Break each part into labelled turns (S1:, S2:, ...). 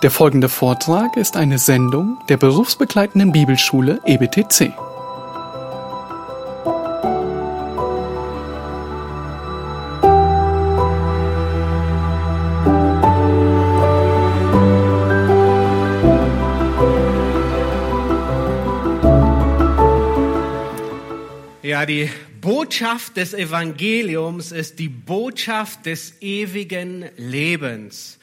S1: Der folgende Vortrag ist eine Sendung der berufsbegleitenden Bibelschule EBTC.
S2: Ja, die Botschaft des Evangeliums ist die Botschaft des ewigen Lebens.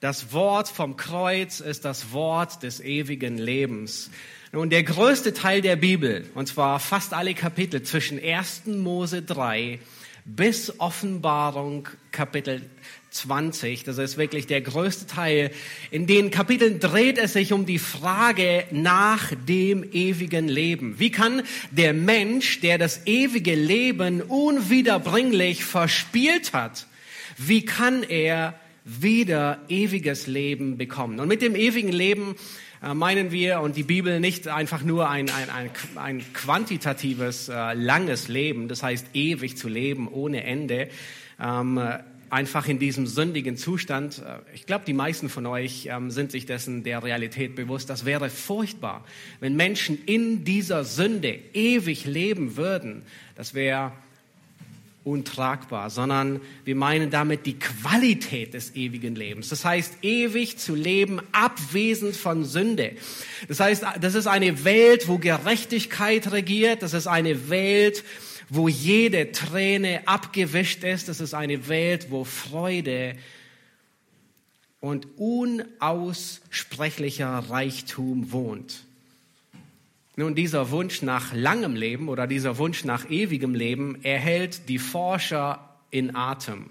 S2: Das Wort vom Kreuz ist das Wort des ewigen Lebens. Nun, der größte Teil der Bibel, und zwar fast alle Kapitel zwischen 1. Mose 3 bis Offenbarung Kapitel 20, das ist wirklich der größte Teil. In den Kapiteln dreht es sich um die Frage nach dem ewigen Leben. Wie kann der Mensch, der das ewige Leben unwiederbringlich verspielt hat, wie kann er wieder ewiges Leben bekommen? Und mit dem ewigen Leben äh, meinen wir und die Bibel nicht einfach nur ein, ein, ein, ein quantitatives, äh, langes Leben, das heißt ewig zu leben ohne Ende. Ähm, einfach in diesem sündigen Zustand. Äh, Ich glaube, die meisten von euch ähm, sind sich dessen der Realität bewusst. Das wäre furchtbar, wenn Menschen in dieser Sünde ewig leben würden. Das wäre untragbar, sondern wir meinen damit die Qualität des ewigen Lebens. Das heißt, ewig zu leben, abwesend von Sünde. Das heißt, das ist eine Welt, wo Gerechtigkeit regiert. Das ist eine Welt, wo jede Träne abgewischt ist. Das ist eine Welt, wo Freude und unaussprechlicher Reichtum wohnt. Nun, dieser Wunsch nach langem Leben oder dieser Wunsch nach ewigem Leben erhält die Forscher in Atem.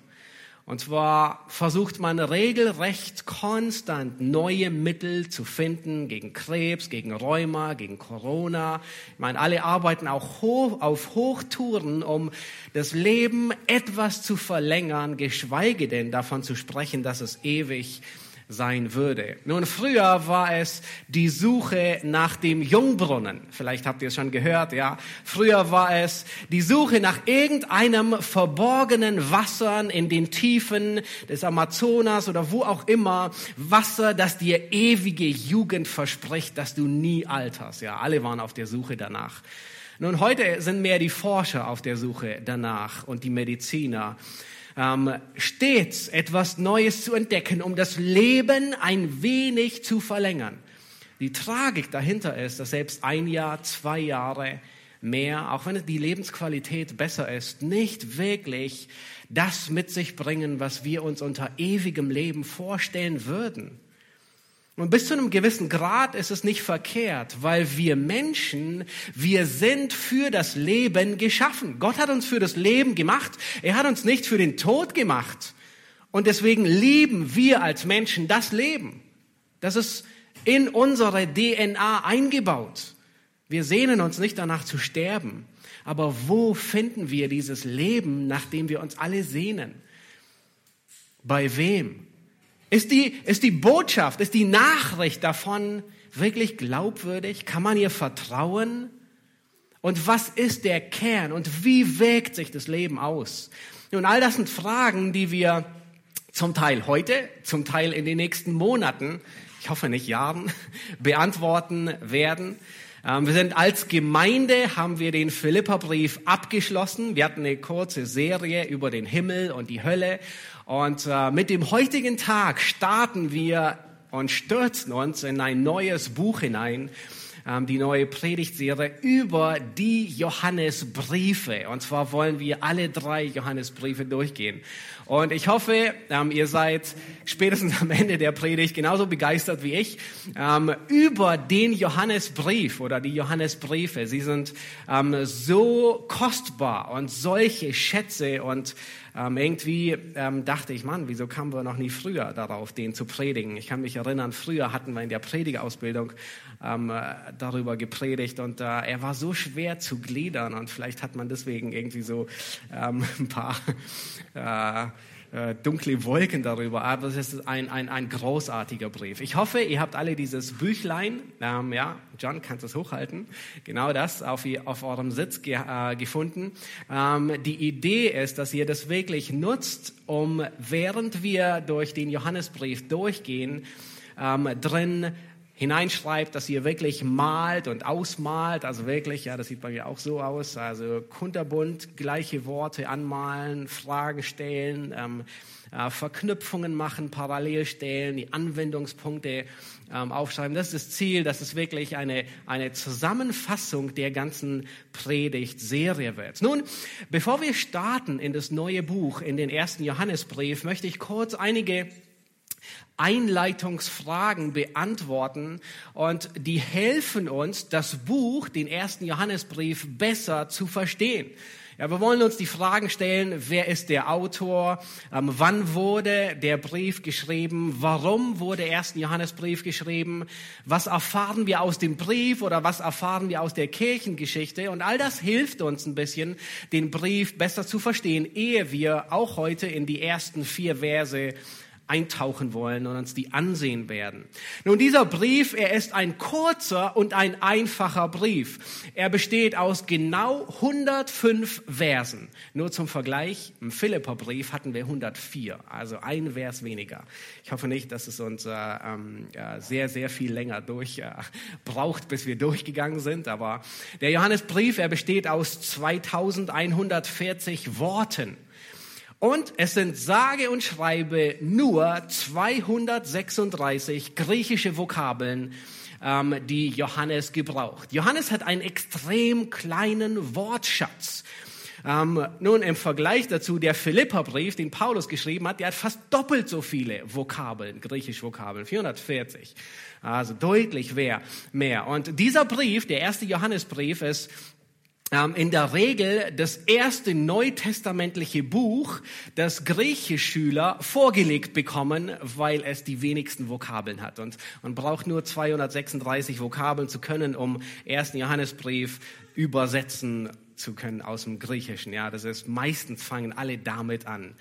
S2: Und zwar versucht man regelrecht konstant neue Mittel zu finden gegen Krebs, gegen Rheuma, gegen Corona. Ich meine, alle arbeiten auch hoch, auf Hochtouren, um das Leben etwas zu verlängern, geschweige denn davon zu sprechen, dass es ewig sein würde. Nun, früher war es die Suche nach dem Jungbrunnen. Vielleicht habt ihr es schon gehört, ja. Früher war es die Suche nach irgendeinem verborgenen Wassern in den Tiefen des Amazonas oder wo auch immer. Wasser, das dir ewige Jugend verspricht, dass du nie alterst. Ja, alle waren auf der Suche danach. Nun, heute sind mehr die Forscher auf der Suche danach und die Mediziner ähm, stets etwas Neues zu entdecken, um das Leben ein wenig zu verlängern. Die Tragik dahinter ist, dass selbst ein Jahr, zwei Jahre mehr, auch wenn die Lebensqualität besser ist, nicht wirklich das mit sich bringen, was wir uns unter ewigem Leben vorstellen würden. Und bis zu einem gewissen Grad ist es nicht verkehrt, weil wir Menschen, wir sind für das Leben geschaffen. Gott hat uns für das Leben gemacht. Er hat uns nicht für den Tod gemacht. Und deswegen lieben wir als Menschen das Leben. Das ist in unsere DNA eingebaut. Wir sehnen uns nicht danach zu sterben. Aber wo finden wir dieses Leben, nach dem wir uns alle sehnen? Bei wem? Ist die, ist die Botschaft, ist die Nachricht davon wirklich glaubwürdig? Kann man ihr vertrauen? Und was ist der Kern und wie wirkt sich das Leben aus? Nun, all das sind Fragen, die wir zum Teil heute, zum Teil in den nächsten Monaten, ich hoffe nicht Jahren, beantworten werden. Ähm, wir sind als Gemeinde, haben wir den Philipperbrief abgeschlossen. Wir hatten eine kurze Serie über den Himmel und die Hölle. Und äh, mit dem heutigen Tag starten wir und stürzen uns in ein neues Buch hinein, die neue Predigtserie über die Johannesbriefe. Und zwar wollen wir alle drei Johannesbriefe durchgehen. Und ich hoffe, ähm, ihr seid spätestens am Ende der Predigt genauso begeistert wie ich ähm, über den Johannesbrief oder die Johannesbriefe. Sie sind ähm, so kostbar und solche Schätze und ähm, irgendwie ähm, dachte ich, Mann, wieso kamen wir noch nie früher darauf, den zu predigen? Ich kann mich erinnern, früher hatten wir in der Predigerausbildung ähm, äh, darüber gepredigt und äh, er war so schwer zu gliedern und vielleicht hat man deswegen irgendwie so ähm, ein paar äh, äh, dunkle Wolken darüber, aber es ist ein, ein, ein großartiger Brief. Ich hoffe, ihr habt alle dieses Büchlein, ähm, ja, John, kannst du es hochhalten, genau das auf, auf eurem Sitz ge, äh, gefunden. Ähm, die Idee ist, dass ihr das wirklich nutzt, um während wir durch den Johannesbrief durchgehen, ähm, drin hineinschreibt, dass ihr wirklich malt und ausmalt, also wirklich, ja, das sieht bei mir auch so aus, also kunterbunt, gleiche Worte anmalen, Fragen stellen, ähm, äh, Verknüpfungen machen, parallel stellen, die Anwendungspunkte ähm, aufschreiben. Das ist das Ziel, dass es wirklich eine, eine Zusammenfassung der ganzen Predigtserie wird. Nun, bevor wir starten in das neue Buch, in den ersten Johannesbrief, möchte ich kurz einige Einleitungsfragen beantworten und die helfen uns, das Buch, den ersten Johannesbrief, besser zu verstehen. Ja, wir wollen uns die Fragen stellen, wer ist der Autor, ähm, wann wurde der Brief geschrieben, warum wurde der erste Johannesbrief geschrieben, was erfahren wir aus dem Brief oder was erfahren wir aus der Kirchengeschichte? Und all das hilft uns ein bisschen, den Brief besser zu verstehen, ehe wir auch heute in die ersten vier Verse eintauchen wollen und uns die ansehen werden. Nun, dieser Brief, er ist ein kurzer und ein einfacher Brief. Er besteht aus genau 105 Versen. Nur zum Vergleich, im Philipperbrief hatten wir 104, also ein Vers weniger. Ich hoffe nicht, dass es uns äh, ähm, sehr, sehr viel länger durch äh, braucht, bis wir durchgegangen sind, aber der Johannesbrief, er besteht aus 2140 Worten. Und es sind sage und schreibe nur 236 griechische Vokabeln, ähm, die Johannes gebraucht. Johannes hat einen extrem kleinen Wortschatz. Ähm, nun im Vergleich dazu der Philipperbrief, den Paulus geschrieben hat, der hat fast doppelt so viele Vokabeln, griechische Vokabeln, 440. Also deutlich mehr. Und dieser Brief, der erste Johannesbrief, ist in der Regel das erste neutestamentliche Buch, das Griechischschüler vorgelegt bekommen, weil es die wenigsten Vokabeln hat. Und man braucht nur 236 Vokabeln zu können, um ersten Johannesbrief übersetzen zu können aus dem Griechischen. Ja, das ist meistens fangen alle damit an.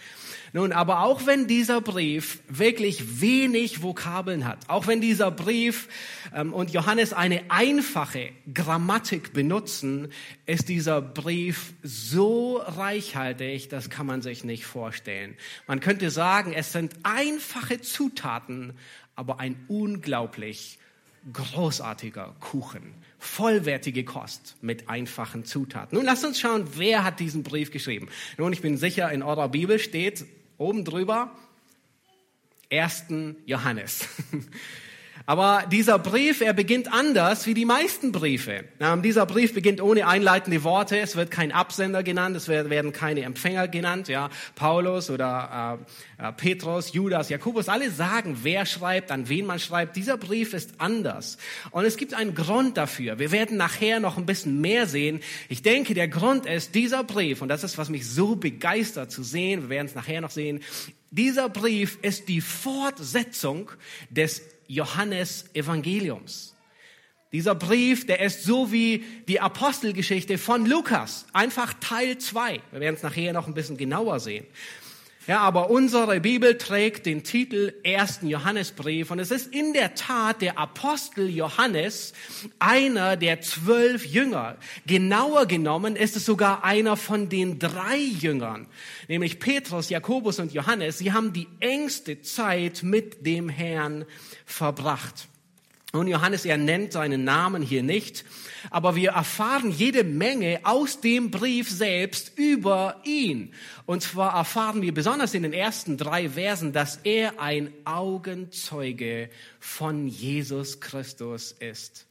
S2: Nun, aber auch wenn dieser Brief wirklich wenig Vokabeln hat, auch wenn dieser Brief ähm, und Johannes eine einfache Grammatik benutzen, ist dieser Brief so reichhaltig, das kann man sich nicht vorstellen. Man könnte sagen, es sind einfache Zutaten, aber ein unglaublich großartiger Kuchen vollwertige Kost mit einfachen Zutaten. Nun lasst uns schauen, wer hat diesen Brief geschrieben. Nun, ich bin sicher, in eurer Bibel steht oben drüber 1. Johannes. Aber dieser Brief, er beginnt anders wie die meisten Briefe. Dieser Brief beginnt ohne einleitende Worte. Es wird kein Absender genannt, es werden keine Empfänger genannt. Ja, Paulus oder äh, äh, Petrus, Judas, Jakobus, alle sagen, wer schreibt, an wen man schreibt. Dieser Brief ist anders. Und es gibt einen Grund dafür. Wir werden nachher noch ein bisschen mehr sehen. Ich denke, der Grund ist dieser Brief, und das ist, was mich so begeistert zu sehen, wir werden es nachher noch sehen, dieser Brief ist die Fortsetzung des Johannes Evangeliums. Dieser Brief, der ist so wie die Apostelgeschichte von Lukas, einfach Teil 2. Wir werden es nachher noch ein bisschen genauer sehen. Ja, aber unsere Bibel trägt den Titel ersten Johannesbrief und es ist in der Tat der Apostel Johannes, einer der zwölf Jünger. Genauer genommen ist es sogar einer von den drei Jüngern, nämlich Petrus, Jakobus und Johannes. Sie haben die engste Zeit mit dem Herrn verbracht. Und Johannes, er nennt seinen Namen hier nicht, aber wir erfahren jede Menge aus dem Brief selbst über ihn. Und zwar erfahren wir besonders in den ersten drei Versen, dass er ein Augenzeuge von Jesus Christus ist.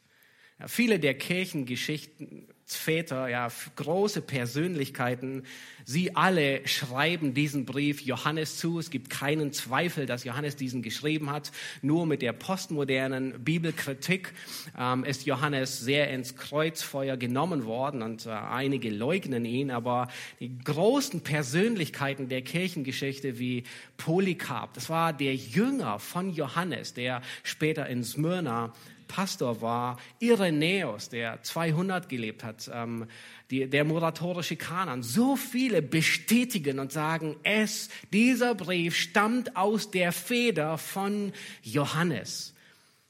S2: Ja, viele der Kirchengeschichten Väter, ja, große Persönlichkeiten, sie alle schreiben diesen Brief Johannes zu. Es gibt keinen Zweifel, dass Johannes diesen geschrieben hat. Nur mit der postmodernen Bibelkritik ähm, ist Johannes sehr ins Kreuzfeuer genommen worden und äh, einige leugnen ihn. Aber die großen Persönlichkeiten der Kirchengeschichte wie Polycarp, das war der Jünger von Johannes, der später in Smyrna Pastor war, Irenäus, der 200 gelebt hat, ähm, die, der moratorische Kanan. So viele bestätigen und sagen, es, dieser Brief stammt aus der Feder von Johannes.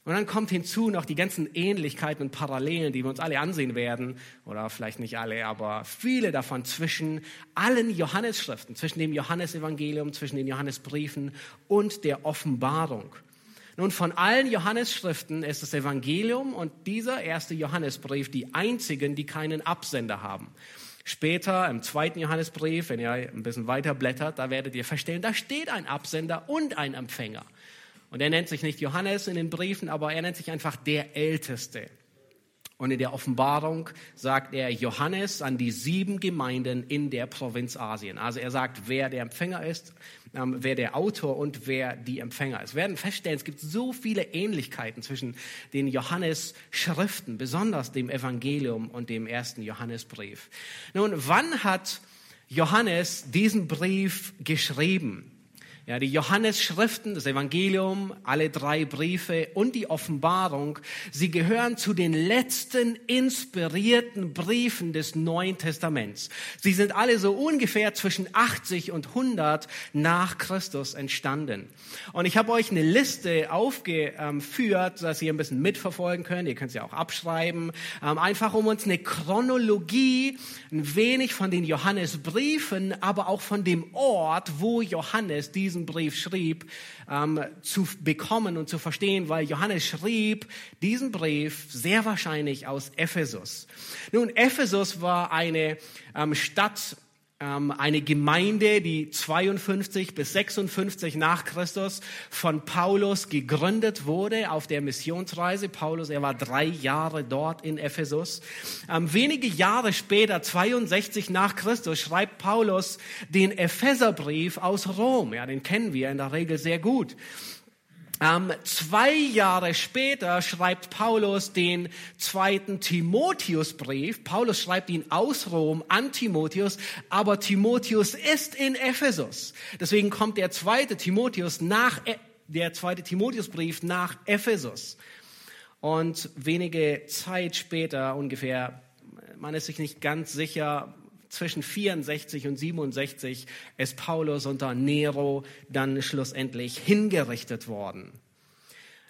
S2: Und dann kommt hinzu noch die ganzen Ähnlichkeiten und Parallelen, die wir uns alle ansehen werden, oder vielleicht nicht alle, aber viele davon zwischen allen Johannesschriften, zwischen dem Johannesevangelium, zwischen den Johannesbriefen und der Offenbarung. Nun, von allen Johannesschriften ist das Evangelium und dieser erste Johannesbrief die einzigen, die keinen Absender haben. Später im zweiten Johannesbrief, wenn ihr ein bisschen weiter blättert, da werdet ihr verstehen, da steht ein Absender und ein Empfänger. Und er nennt sich nicht Johannes in den Briefen, aber er nennt sich einfach der Älteste. Und in der Offenbarung sagt er Johannes an die sieben Gemeinden in der Provinz Asien. Also er sagt, wer der Empfänger ist, ähm, wer der Autor und wer die Empfänger ist. Wir werden feststellen, es gibt so viele Ähnlichkeiten zwischen den Johannes-Schriften, besonders dem Evangelium und dem ersten Johannesbrief. Nun, wann hat Johannes diesen Brief geschrieben? Ja, die Johannes-Schriften, das Evangelium, alle drei Briefe und die Offenbarung, sie gehören zu den letzten inspirierten Briefen des Neuen Testaments. Sie sind alle so ungefähr zwischen 80 und 100 nach Christus entstanden. Und ich habe euch eine Liste aufgeführt, dass ihr ein bisschen mitverfolgen könnt. Ihr könnt sie auch abschreiben, ähm, einfach um uns eine Chronologie, ein wenig von den Johannesbriefen, aber auch von dem Ort, wo Johannes diesen diesen Brief schrieb, ähm, zu bekommen und zu verstehen, weil Johannes schrieb diesen Brief sehr wahrscheinlich aus Ephesus. Nun, Ephesus war eine ähm, Stadt, eine Gemeinde, die 52 bis 56 nach Christus von Paulus gegründet wurde auf der Missionsreise. Paulus, er war drei Jahre dort in Ephesus. Ähm, wenige Jahre später, 62 nach Christus, schreibt Paulus den Epheserbrief aus Rom. Ja, den kennen wir in der Regel sehr gut. Ähm, zwei Jahre später schreibt Paulus den zweiten Timotheusbrief. Paulus schreibt ihn aus Rom an Timotheus, aber Timotheus ist in Ephesus. Deswegen kommt der zweite Timotheus nach, e, der zweite Timotheusbrief nach Ephesus. Und wenige Zeit später, ungefähr, man ist sich nicht ganz sicher, zwischen 64 und 67 ist Paulus unter Nero dann schlussendlich hingerichtet worden.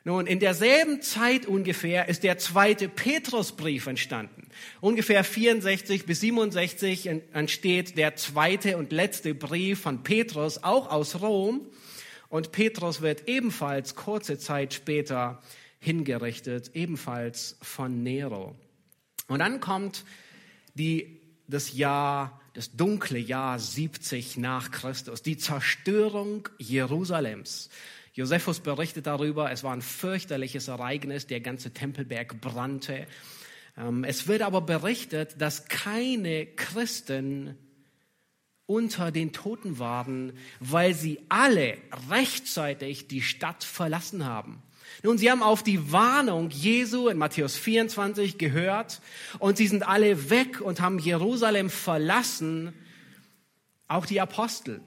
S2: Nun, in derselben Zeit ungefähr ist der zweite Petrusbrief entstanden. Ungefähr 64 bis 67 entsteht der zweite und letzte Brief von Petrus, auch aus Rom. Und Petrus wird ebenfalls kurze Zeit später hingerichtet, ebenfalls von Nero. Und dann kommt die das Jahr, das dunkle Jahr 70 nach Christus, die Zerstörung Jerusalems. Josephus berichtet darüber, es war ein fürchterliches Ereignis, der ganze Tempelberg brannte. Ähm, es wird aber berichtet, dass keine Christen unter den Toten waren, weil sie alle rechtzeitig die Stadt verlassen haben. Nun, sie haben auf die Warnung Jesu in Matthäus 24 gehört und sie sind alle weg und haben Jerusalem verlassen, auch die Apostel.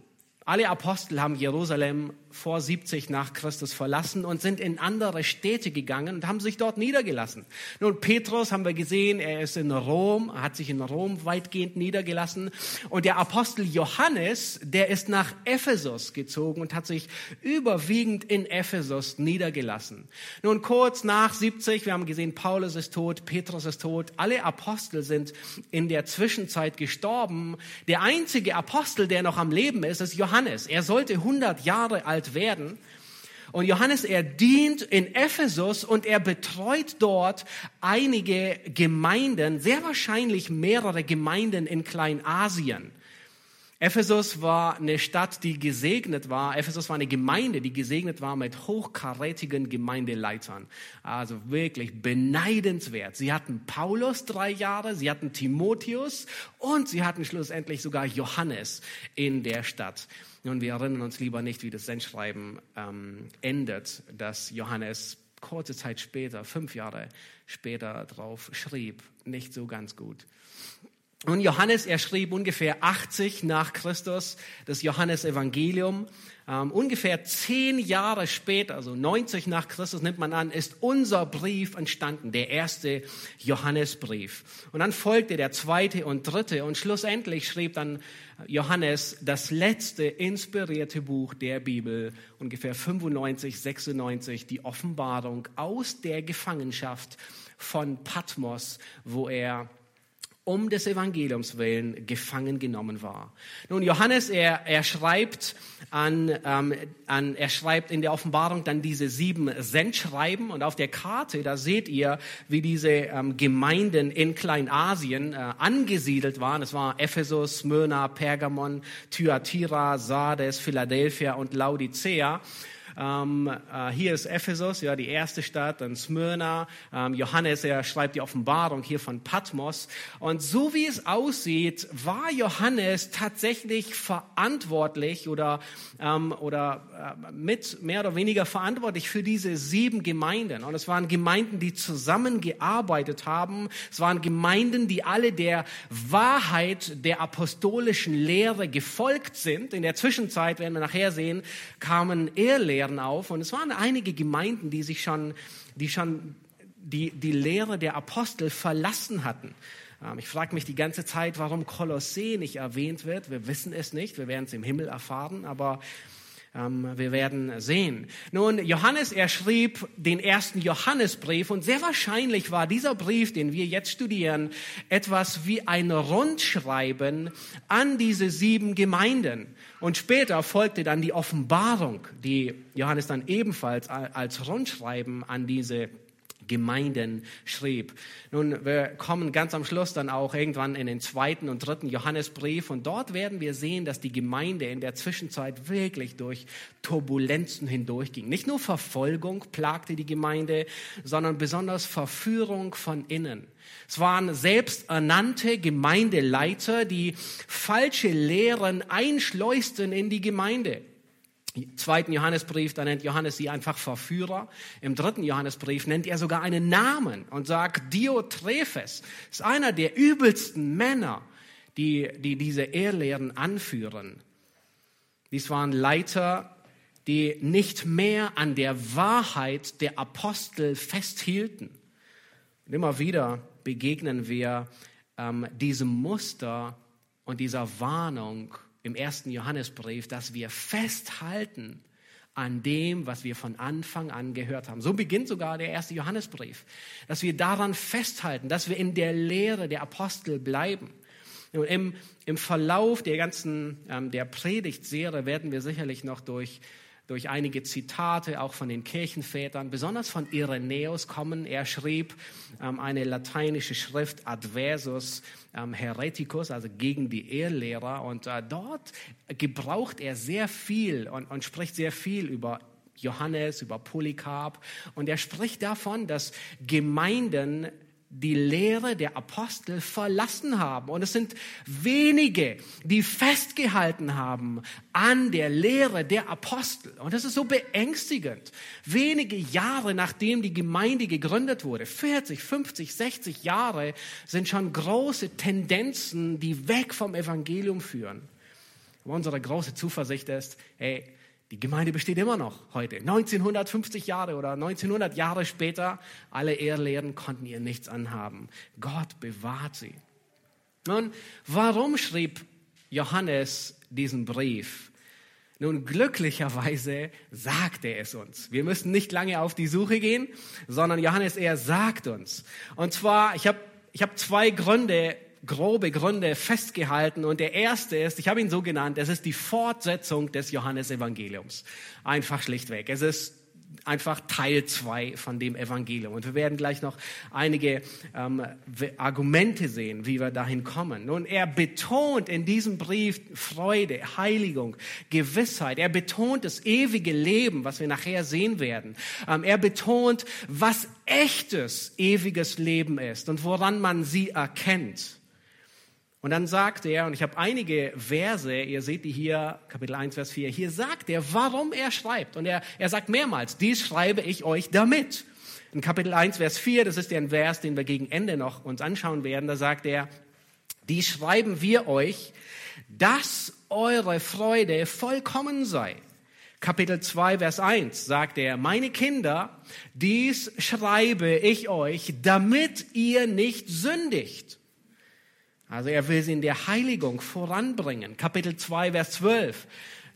S2: Alle Apostel haben Jerusalem vor 70 nach Christus verlassen und sind in andere Städte gegangen und haben sich dort niedergelassen. Nun, Petrus haben wir gesehen, er ist in Rom, hat sich in Rom weitgehend niedergelassen. Und der Apostel Johannes, der ist nach Ephesus gezogen und hat sich überwiegend in Ephesus niedergelassen. Nun, kurz nach 70, wir haben gesehen, Paulus ist tot, Petrus ist tot, alle Apostel sind in der Zwischenzeit gestorben. Der einzige Apostel, der noch am Leben ist, ist Johannes. Er sollte 100 Jahre alt alt werden. Und Johannes, er dient in Ephesus und er betreut dort einige Gemeinden, sehr wahrscheinlich mehrere Gemeinden in Kleinasien. Ephesus war eine Stadt, die gesegnet war. Ephesus war eine Gemeinde, die gesegnet war mit hochkarätigen Gemeindeleitern. Also wirklich beneidenswert. Sie hatten Paulus drei Jahre, sie hatten Timotheus und sie hatten schlussendlich sogar Johannes in der Stadt. Nun, wir erinnern uns lieber nicht, wie das Sendschreiben ähm, endet, dass Johannes kurze Zeit später, fünf Jahre später drauf schrieb. Nicht so ganz gut. Und Johannes, er schrieb ungefähr 80 nach Christus das Johannesevangelium. Ähm, ungefähr zehn Jahre später, also 90 nach Christus nimmt man an, ist unser Brief entstanden, der erste Johannesbrief. Und dann folgte der zweite und dritte und schlussendlich schrieb dann Johannes das letzte inspirierte Buch der Bibel, ungefähr 95, 96, die Offenbarung aus der Gefangenschaft von Patmos, wo er um des Evangeliums willen gefangen genommen war. Nun, Johannes, er, er schreibt an, ähm, an, er schreibt in der Offenbarung dann diese sieben Sendschreiben und auf der Karte, da seht ihr, wie diese ähm, Gemeinden in Kleinasien äh, angesiedelt waren. Es war Ephesus, Smyrna, Pergamon, Thyatira, Sardes, Philadelphia und Laodicea. Ähm, äh, hier ist Ephesus, ja, die erste Stadt, dann Smyrna. Ähm, Johannes, er schreibt die Offenbarung hier von Patmos. Und so wie es aussieht, war Johannes tatsächlich verantwortlich oder, ähm, oder äh, mit mehr oder weniger verantwortlich für diese sieben Gemeinden. Und es waren Gemeinden, die zusammengearbeitet haben. Es waren Gemeinden, die alle der Wahrheit der apostolischen Lehre gefolgt sind. In der Zwischenzeit, werden wir nachher sehen, kamen Ehrlehrer Lehren auf und es waren einige Gemeinden, die sich schon, die schon die, die Lehre der Apostel verlassen hatten. Ähm, ich frage mich die ganze Zeit, warum Kolossee nicht erwähnt wird. Wir wissen es nicht, wir werden es im Himmel erfahren, aber ähm, wir werden sehen. Nun, Johannes, er schrieb den ersten Johannesbrief und sehr wahrscheinlich war dieser Brief, den wir jetzt studieren, etwas wie ein Rundschreiben an diese sieben Gemeinden. Und später folgte dann die Offenbarung, die Johannes dann ebenfalls als Rundschreiben an diese Gemeinden schrieb. Nun, wir kommen ganz am Schluss dann auch irgendwann in den zweiten und dritten Johannesbrief und dort werden wir sehen, dass die Gemeinde in der Zwischenzeit wirklich durch Turbulenzen hindurchging. Nicht nur Verfolgung plagte die Gemeinde, sondern besonders Verführung von innen. Es waren selbsternannte Gemeindeleiter, die falsche Lehren einschleusten in die Gemeinde. Zweiten Johannesbrief, da nennt Johannes sie einfach Verführer. Im dritten Johannesbrief nennt er sogar einen Namen und sagt, Diotrephes ist einer der übelsten Männer, die, die diese Ehrlehren anführen. Dies waren Leiter, die nicht mehr an der Wahrheit der Apostel festhielten. Und immer wieder begegnen wir ähm, diesem Muster und dieser Warnung im ersten Johannesbrief, dass wir festhalten an dem, was wir von Anfang an gehört haben. So beginnt sogar der erste Johannesbrief, dass wir daran festhalten, dass wir in der Lehre der Apostel bleiben. Im, im Verlauf der ganzen ähm, der Predigtserie werden wir sicherlich noch durch durch einige Zitate auch von den Kirchenvätern, besonders von Irenäus kommen. Er schrieb ähm, eine lateinische Schrift Adversus ähm, Hereticus, also gegen die Ehrlehrer. Und äh, dort gebraucht er sehr viel und, und spricht sehr viel über Johannes, über Polycarp. Und er spricht davon, dass Gemeinden die Lehre der Apostel verlassen haben. Und es sind wenige, die festgehalten haben an der Lehre der Apostel. Und das ist so beängstigend. Wenige Jahre nachdem die Gemeinde gegründet wurde, 40, 50, 60 Jahre, sind schon große Tendenzen, die weg vom Evangelium führen. Aber unsere große Zuversicht ist, hey, die Gemeinde besteht immer noch heute. 1950 Jahre oder 1900 Jahre später, alle Ehrlehren konnten ihr nichts anhaben. Gott bewahrt sie. Nun, warum schrieb Johannes diesen Brief? Nun, glücklicherweise sagt er es uns. Wir müssen nicht lange auf die Suche gehen, sondern Johannes, er sagt uns. Und zwar, ich habe ich hab zwei Gründe, grobe Gründe festgehalten. Und der erste ist, ich habe ihn so genannt, es ist die Fortsetzung des Johannesevangeliums. Einfach schlichtweg. Es ist einfach Teil zwei von dem Evangelium. Und wir werden gleich noch einige ähm, Argumente sehen, wie wir dahin kommen. Nun, er betont in diesem Brief Freude, Heiligung, Gewissheit. Er betont das ewige Leben, was wir nachher sehen werden. Ähm, er betont, was echtes, ewiges Leben ist und woran man sie erkennt. Und dann sagt er, und ich habe einige Verse, ihr seht die hier, Kapitel 1, Vers 4, hier sagt er, warum er schreibt. Und er, er sagt mehrmals, dies schreibe ich euch damit. In Kapitel 1, Vers 4, das ist der Vers, den wir gegen Ende noch uns anschauen werden, da sagt er, dies schreiben wir euch, dass eure Freude vollkommen sei. Kapitel 2, Vers 1 sagt er, meine Kinder, dies schreibe ich euch, damit ihr nicht sündigt. Also er will sie in der Heiligung voranbringen. Kapitel 2, Vers 12.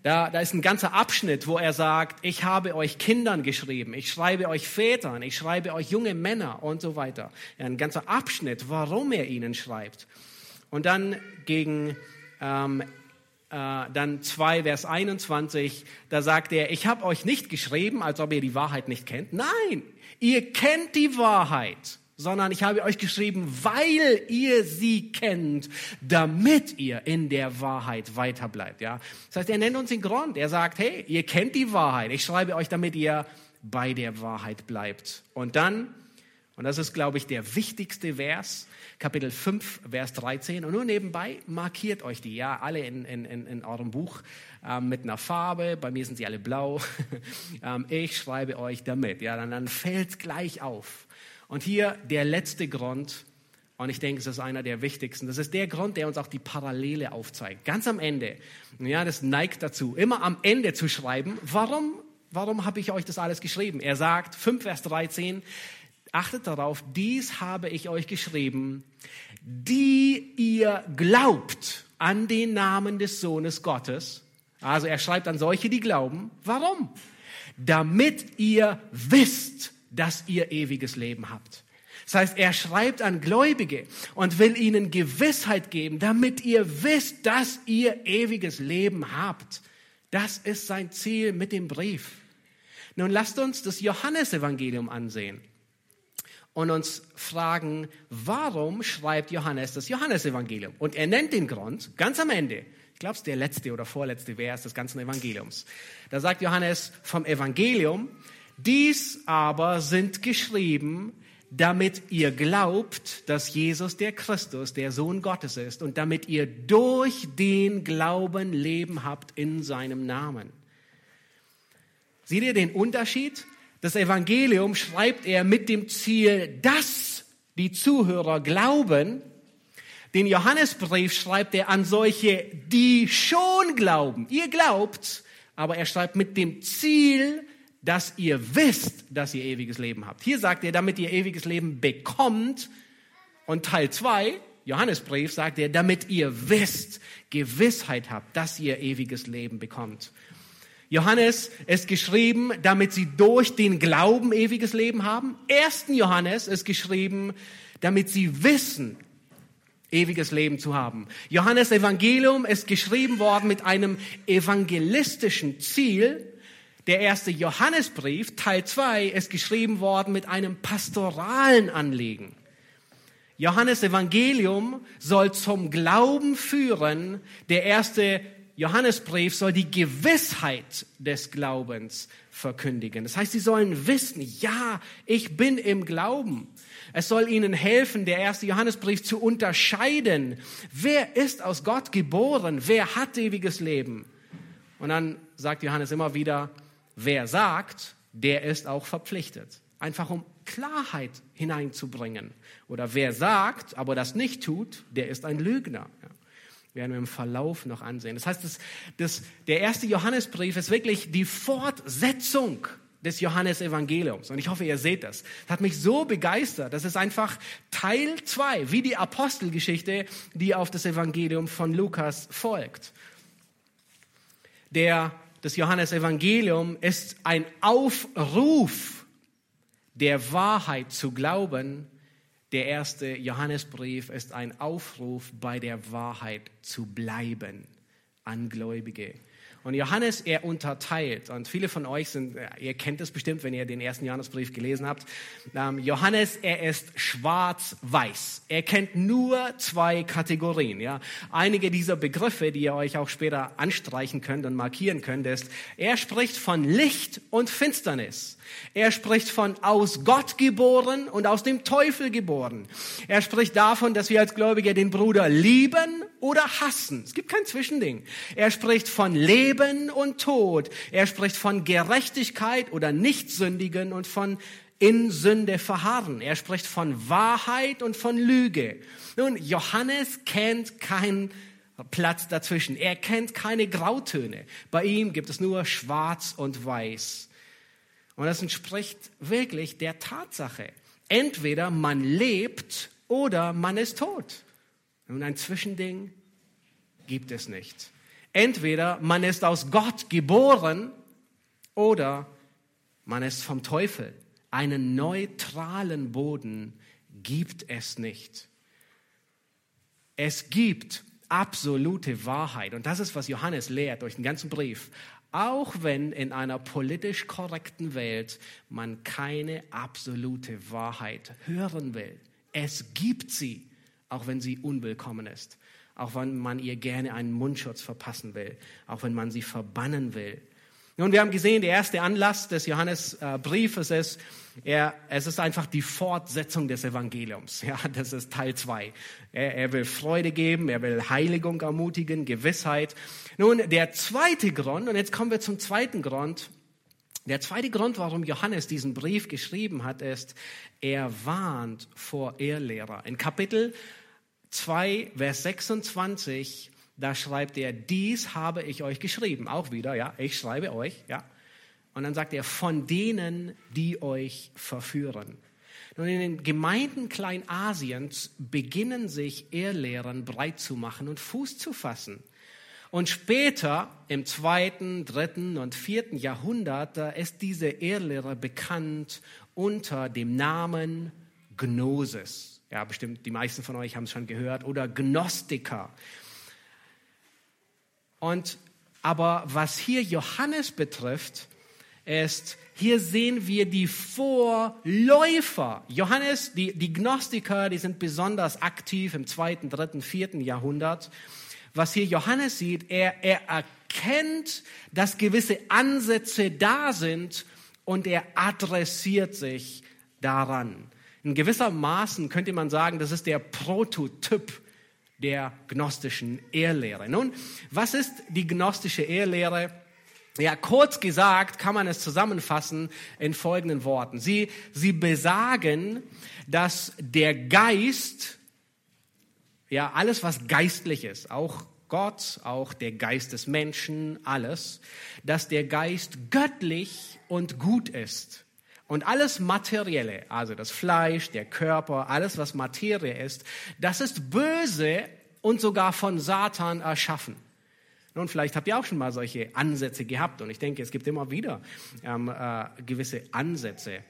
S2: Da, da ist ein ganzer Abschnitt, wo er sagt, ich habe euch Kindern geschrieben, ich schreibe euch Vätern, ich schreibe euch junge Männer und so weiter. Ja, ein ganzer Abschnitt, warum er ihnen schreibt. Und dann gegen ähm, äh, dann 2, Vers 21, da sagt er, ich habe euch nicht geschrieben, als ob ihr die Wahrheit nicht kennt. Nein, ihr kennt die Wahrheit sondern ich habe euch geschrieben, weil ihr sie kennt, damit ihr in der Wahrheit weiterbleibt. Ja, das heißt, er nennt uns den Grund. Er sagt, hey, ihr kennt die Wahrheit. Ich schreibe euch, damit ihr bei der Wahrheit bleibt. Und dann, und das ist, glaube ich, der wichtigste Vers, Kapitel 5, Vers 13. Und nur nebenbei markiert euch die, ja, alle in, in, in eurem Buch ähm, mit einer Farbe. Bei mir sind sie alle blau. ähm, ich schreibe euch damit. Ja, dann, dann fällt gleich auf. Und hier der letzte Grund, und ich denke, es ist einer der wichtigsten. Das ist der Grund, der uns auch die Parallele aufzeigt. Ganz am Ende. Ja, das neigt dazu, immer am Ende zu schreiben. Warum, warum habe ich euch das alles geschrieben? Er sagt, 5 Vers 13, achtet darauf, dies habe ich euch geschrieben, die ihr glaubt an den Namen des Sohnes Gottes. Also er schreibt an solche, die glauben. Warum? Damit ihr wisst, dass ihr ewiges Leben habt. Das heißt, er schreibt an Gläubige und will ihnen Gewissheit geben, damit ihr wisst, dass ihr ewiges Leben habt. Das ist sein Ziel mit dem Brief. Nun lasst uns das Johannesevangelium ansehen und uns fragen, warum schreibt Johannes das Johannesevangelium? Und er nennt den Grund ganz am Ende. Ich glaube, es ist der letzte oder vorletzte Vers des ganzen Evangeliums. Da sagt Johannes vom Evangelium, dies aber sind geschrieben, damit ihr glaubt, dass Jesus der Christus, der Sohn Gottes ist und damit ihr durch den Glauben Leben habt in seinem Namen. Seht ihr den Unterschied? Das Evangelium schreibt er mit dem Ziel, dass die Zuhörer glauben. Den Johannesbrief schreibt er an solche, die schon glauben. Ihr glaubt, aber er schreibt mit dem Ziel, dass ihr wisst, dass ihr ewiges Leben habt. Hier sagt er, damit ihr ewiges Leben bekommt. Und Teil 2, Johannesbrief, sagt er, damit ihr wisst, Gewissheit habt, dass ihr ewiges Leben bekommt. Johannes ist geschrieben, damit sie durch den Glauben ewiges Leben haben. Ersten Johannes ist geschrieben, damit sie wissen, ewiges Leben zu haben. Johannes Evangelium ist geschrieben worden mit einem evangelistischen Ziel, der erste Johannesbrief, Teil 2, ist geschrieben worden mit einem pastoralen Anliegen. Johannes Evangelium soll zum Glauben führen. Der erste Johannesbrief soll die Gewissheit des Glaubens verkündigen. Das heißt, sie sollen wissen, ja, ich bin im Glauben. Es soll ihnen helfen, der erste Johannesbrief zu unterscheiden, wer ist aus Gott geboren, wer hat ewiges Leben. Und dann sagt Johannes immer wieder, wer sagt, der ist auch verpflichtet. Einfach um Klarheit hineinzubringen. Oder wer sagt, aber das nicht tut, der ist ein Lügner. Ja. Werden wir im Verlauf noch ansehen. Das heißt, das, das, der erste Johannesbrief ist wirklich die Fortsetzung des Johannesevangeliums. Und ich hoffe, ihr seht das. Das hat mich so begeistert. Das ist einfach Teil zwei, wie die Apostelgeschichte, die auf das Evangelium von Lukas folgt. Der das Johannesevangelium ist ein Aufruf der Wahrheit zu glauben. Der erste Johannesbrief ist ein Aufruf, bei der Wahrheit zu bleiben an Gläubige. Und Johannes, er unterteilt, und viele von euch sind, ihr kennt es bestimmt, wenn ihr den ersten Johannesbrief gelesen habt. Ähm, Johannes, er ist schwarz-weiß. Er kennt nur zwei Kategorien, ja. Einige dieser Begriffe, die ihr euch auch später anstreichen könnt und markieren könnt, ist, er spricht von Licht und Finsternis. Er spricht von aus Gott geboren und aus dem Teufel geboren. Er spricht davon, dass wir als Gläubige den Bruder lieben oder hassen. Es gibt kein Zwischending. Er spricht von Leben und Tod. Er spricht von Gerechtigkeit oder Nichtsündigen und von in Sünde verharren. Er spricht von Wahrheit und von Lüge. Nun, Johannes kennt keinen Platz dazwischen. Er kennt keine Grautöne. Bei ihm gibt es nur Schwarz und Weiß. Und das entspricht wirklich der Tatsache. Entweder man lebt oder man ist tot. Und ein Zwischending gibt es nicht. Entweder man ist aus Gott geboren oder man ist vom Teufel. Einen neutralen Boden gibt es nicht. Es gibt absolute Wahrheit. Und das ist, was Johannes lehrt durch den ganzen Brief. Auch wenn in einer politisch korrekten Welt man keine absolute Wahrheit hören will. Es gibt sie, auch wenn sie unwillkommen ist. Auch wenn man ihr gerne einen Mundschutz verpassen will. Auch wenn man sie verbannen will. Nun, wir haben gesehen, der erste Anlass des Johannesbriefes ist, er, es ist einfach die Fortsetzung des Evangeliums. Ja, das ist Teil zwei. Er, er will Freude geben, er will Heiligung ermutigen, Gewissheit. Nun, der zweite Grund, und jetzt kommen wir zum zweiten Grund. Der zweite Grund, warum Johannes diesen Brief geschrieben hat, ist, er warnt vor Ehrlehrer. In Kapitel 2, Vers 26 da schreibt er, dies habe ich euch geschrieben. Auch wieder, ja, ich schreibe euch, ja. Und dann sagt er, von denen, die euch verführen. Nun, in den Gemeinden Kleinasiens beginnen sich Ehrlehren breit zu machen und Fuß zu fassen. Und später, im zweiten, dritten und vierten Jahrhundert, ist diese Ehrlehre bekannt unter dem Namen Gnosis. Ja, bestimmt die meisten von euch haben es schon gehört. Oder Gnostiker. Und, aber was hier Johannes betrifft, ist, hier sehen wir die Vorläufer. Johannes, die, die Gnostiker, die sind besonders aktiv im zweiten, dritten, vierten Jahrhundert. Was hier Johannes sieht, er, er erkennt, dass gewisse Ansätze da sind und er adressiert sich daran. In gewisser Maßen könnte man sagen, das ist der Prototyp der gnostischen Ehrlehre. Nun, was ist die gnostische Ehrlehre? Ja, kurz gesagt kann man es zusammenfassen in folgenden Worten. Sie, sie besagen, dass der Geist, ja, alles was geistlich ist, auch Gott, auch der Geist des Menschen, alles, dass der Geist göttlich und gut ist. Und alles Materielle, also das Fleisch, der Körper, alles was Materie ist, das ist böse und sogar von Satan erschaffen. Nun, vielleicht habt ihr auch schon mal solche Ansätze gehabt und ich denke, es gibt immer wieder ähm, äh, gewisse Ansätze.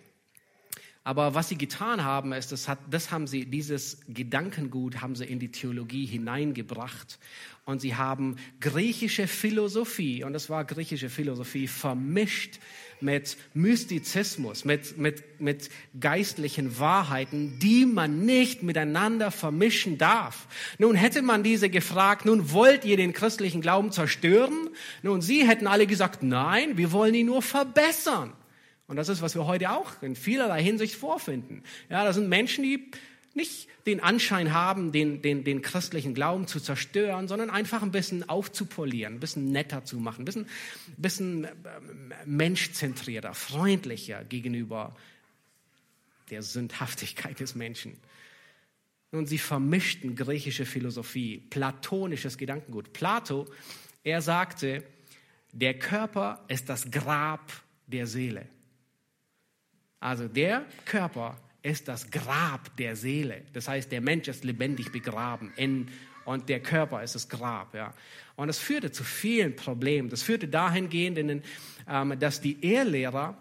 S2: Aber was sie getan haben, ist, das, hat, das haben sie, dieses Gedankengut haben sie in die Theologie hineingebracht. Und sie haben griechische Philosophie, und das war griechische Philosophie, vermischt mit Mystizismus, mit, mit, mit geistlichen Wahrheiten, die man nicht miteinander vermischen darf. Nun hätte man diese gefragt, nun wollt ihr den christlichen Glauben zerstören? Nun, sie hätten alle gesagt, nein, wir wollen ihn nur verbessern. Und das ist, was wir heute auch in vielerlei Hinsicht vorfinden. Ja, das sind Menschen, die nicht den Anschein haben, den, den, den christlichen Glauben zu zerstören, sondern einfach ein bisschen aufzupolieren, ein bisschen netter zu machen, ein bisschen, bisschen äh, menschzentrierter, freundlicher gegenüber der Sündhaftigkeit des Menschen. Und sie vermischten griechische Philosophie, platonisches Gedankengut. Plato, er sagte, der Körper ist das Grab der Seele. Also der Körper ist das Grab der Seele. Das heißt, der Mensch ist lebendig begraben in, und der Körper ist das Grab. Ja. Und das führte zu vielen Problemen. Das führte dahingehend, in, ähm, dass die Ehrlehrer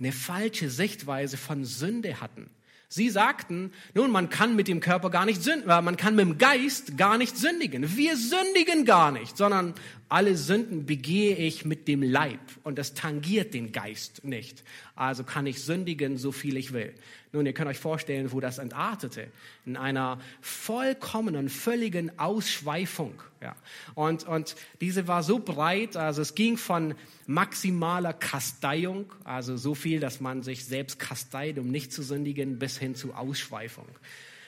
S2: eine falsche Sichtweise von Sünde hatten. Sie sagten, nun, man kann mit dem Körper gar nicht sündigen, äh, man kann mit dem Geist gar nicht sündigen. Wir sündigen gar nicht, sondern alle Sünden begehe ich mit dem Leib und das tangiert den Geist nicht. Also kann ich sündigen, so viel ich will. Nun, ihr könnt euch vorstellen, wo das entartete. In einer vollkommenen, völligen Ausschweifung. Ja. Und, und diese war so breit, also es ging von maximaler Kasteiung, also so viel, dass man sich selbst kasteit, um nicht zu sündigen, bis hin zu Ausschweifung.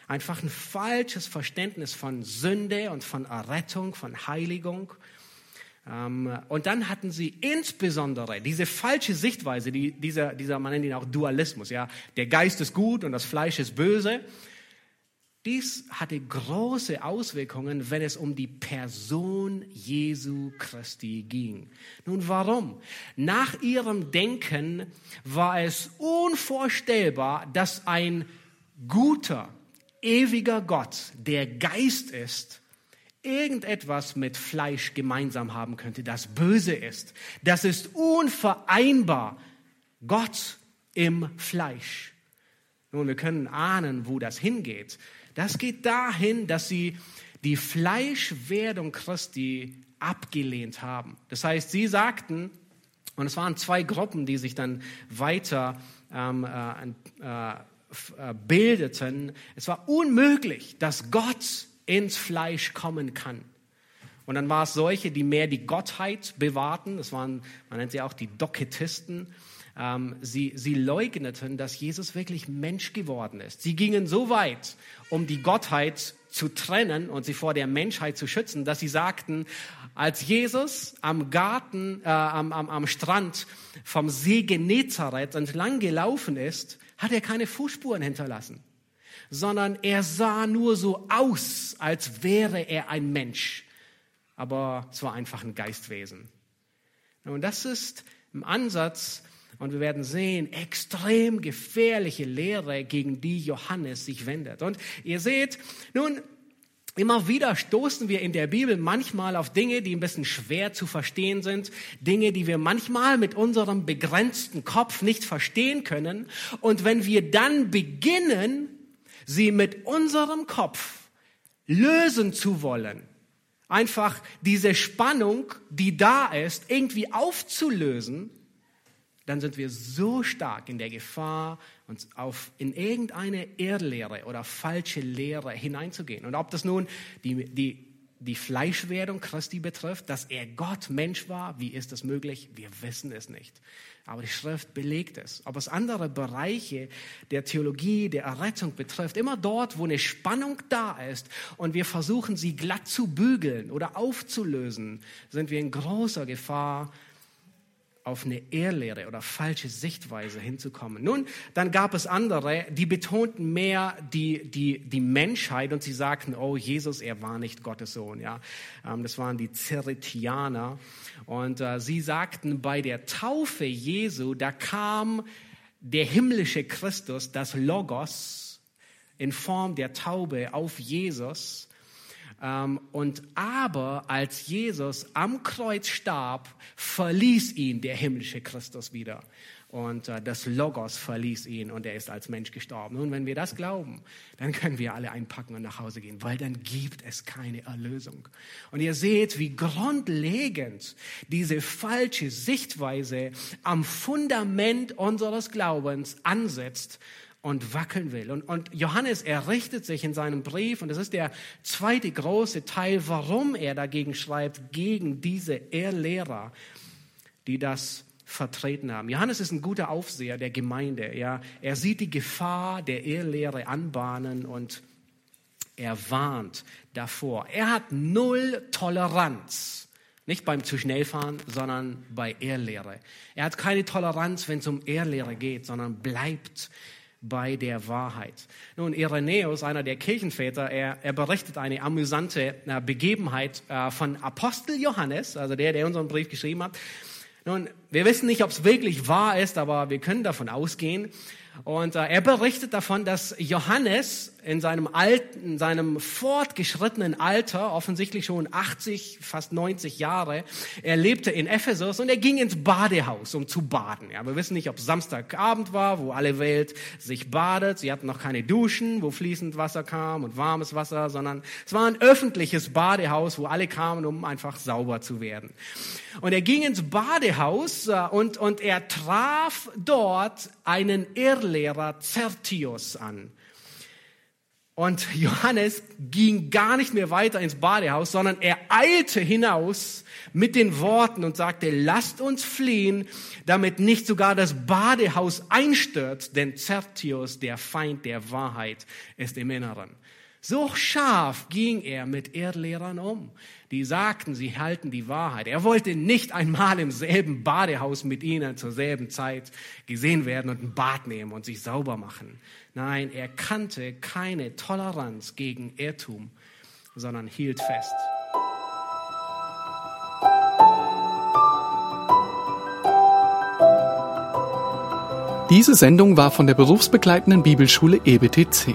S2: Einfach ein falsches Verständnis von Sünde und von Errettung, von Heiligung. Ähm, und dann hatten sie insbesondere diese falsche Sichtweise, die, dieser, dieser, man nennt ihn auch Dualismus, ja, der Geist ist gut und das Fleisch ist böse. Dies hatte große Auswirkungen, wenn es um die Person Jesu Christi ging. Nun warum? Nach ihrem Denken war es unvorstellbar, dass ein guter, ewiger Gott, der Geist ist, irgendetwas mit Fleisch gemeinsam haben könnte, das böse ist. Das ist unvereinbar. Gott im Fleisch. Nun, wir können ahnen, wo das hingeht. Das geht dahin, dass sie die Fleischwerdung Christi abgelehnt haben. Das heißt, sie sagten, und es waren zwei Gruppen, die sich dann weiter ähm, äh, äh, äh bildeten. Es war unmöglich, dass Gott ins Fleisch kommen kann. Und dann war es solche, die mehr die Gottheit bewahrten. Das waren, man nennt sie auch die Doketisten. Ähm, sie, sie leugneten, dass Jesus wirklich Mensch geworden ist. Sie gingen so weit, um die Gottheit zu trennen und sie vor der Menschheit zu schützen, dass sie sagten, als Jesus am Garten, äh, am, am, am Strand vom See Genezareth entlang gelaufen ist, hat er keine Fußspuren hinterlassen sondern er sah nur so aus, als wäre er ein Mensch. Aber es war einfach ein Geistwesen. Und das ist im Ansatz, und wir werden sehen, extrem gefährliche Lehre, gegen die Johannes sich wendet. Und ihr seht, nun, Immer wieder stoßen wir in der Bibel manchmal auf Dinge, die ein bisschen schwer zu verstehen sind, Dinge, die wir manchmal mit unserem begrenzten Kopf nicht verstehen können. Und wenn wir dann beginnen, sie mit unserem Kopf lösen zu wollen. Einfach diese Spannung, die da ist, irgendwie aufzulösen, dann sind wir so stark in der Gefahr, uns auf, in irgendeine Irrlehre oder falsche Lehre hineinzugehen. Und ob das nun die, die, die Fleischwerdung Christi betrifft, dass er Gott Mensch war, wie ist das möglich? Wir wissen es nicht. Aber die Schrift belegt es. Ob es andere Bereiche der Theologie, der Errettung betrifft, immer dort, wo eine Spannung da ist und wir versuchen, sie glatt zu bügeln oder aufzulösen, sind wir in großer Gefahr, auf eine Ehrlehre oder falsche Sichtweise hinzukommen. Nun, dann gab es andere, die betonten mehr die, die, die Menschheit und sie sagten, oh, Jesus, er war nicht Gottes Sohn. Ja, ähm, Das waren die Zeretianer. Und äh, sie sagten, bei der Taufe Jesu, da kam der himmlische Christus, das Logos, in Form der Taube auf Jesus und aber als Jesus am Kreuz starb, verließ ihn der himmlische Christus wieder. Und äh, das Logos verließ ihn und er ist als Mensch gestorben. Nun, wenn wir das glauben, dann können wir alle einpacken und nach Hause gehen, weil dann gibt es keine Erlösung. Und ihr seht, wie grundlegend diese falsche Sichtweise am Fundament unseres Glaubens ansetzt und wackeln will. Und, und Johannes errichtet sich in seinem Brief, und das ist der zweite große Teil, warum er dagegen schreibt, gegen diese Ehrlehrer, die das vertreten haben. Johannes ist ein guter Aufseher der Gemeinde. Ja. Er sieht die Gefahr der Ehrlehre anbahnen und er warnt davor. Er hat null Toleranz. Nicht beim zu schnell fahren, sondern bei Ehrlehre. Er hat keine Toleranz, wenn es um Ehrlehre geht, sondern bleibt bei der Wahrheit. Nun, Irenäus, einer der Kirchenväter, er, er berichtet eine amüsante äh, Begebenheit äh, von Apostel Johannes, also der, der unseren Brief geschrieben hat. Nun, wir wissen nicht, ob es wirklich wahr ist, aber wir können davon ausgehen. Und äh, er berichtet davon, dass Johannes in seinem alten, in seinem fortgeschrittenen Alter, offensichtlich schon 80, fast 90 Jahre, er lebte in Ephesus und er ging ins Badehaus, um zu baden. Ja, wir wissen nicht, ob Samstagabend war, wo alle Welt sich badet. Sie hatten noch keine Duschen, wo fließend Wasser kam und warmes Wasser, sondern es war ein öffentliches Badehaus, wo alle kamen, um einfach sauber zu werden. Und er ging ins Badehaus äh, und, und er traf dort einen Irrlehrer Zertius an. Und Johannes ging gar nicht mehr weiter ins Badehaus, sondern er eilte hinaus mit den Worten und sagte, lasst uns fliehen, damit nicht sogar das Badehaus einstürzt, denn Zertius, der Feind der Wahrheit, ist im Inneren. So scharf ging er mit Erdlehrern um, die sagten, sie halten die Wahrheit. Er wollte nicht einmal im selben Badehaus mit ihnen zur selben Zeit gesehen werden und ein Bad nehmen und sich sauber machen. Nein, er kannte keine Toleranz gegen Irrtum, sondern hielt fest.
S1: Diese Sendung war von der berufsbegleitenden Bibelschule EBTC.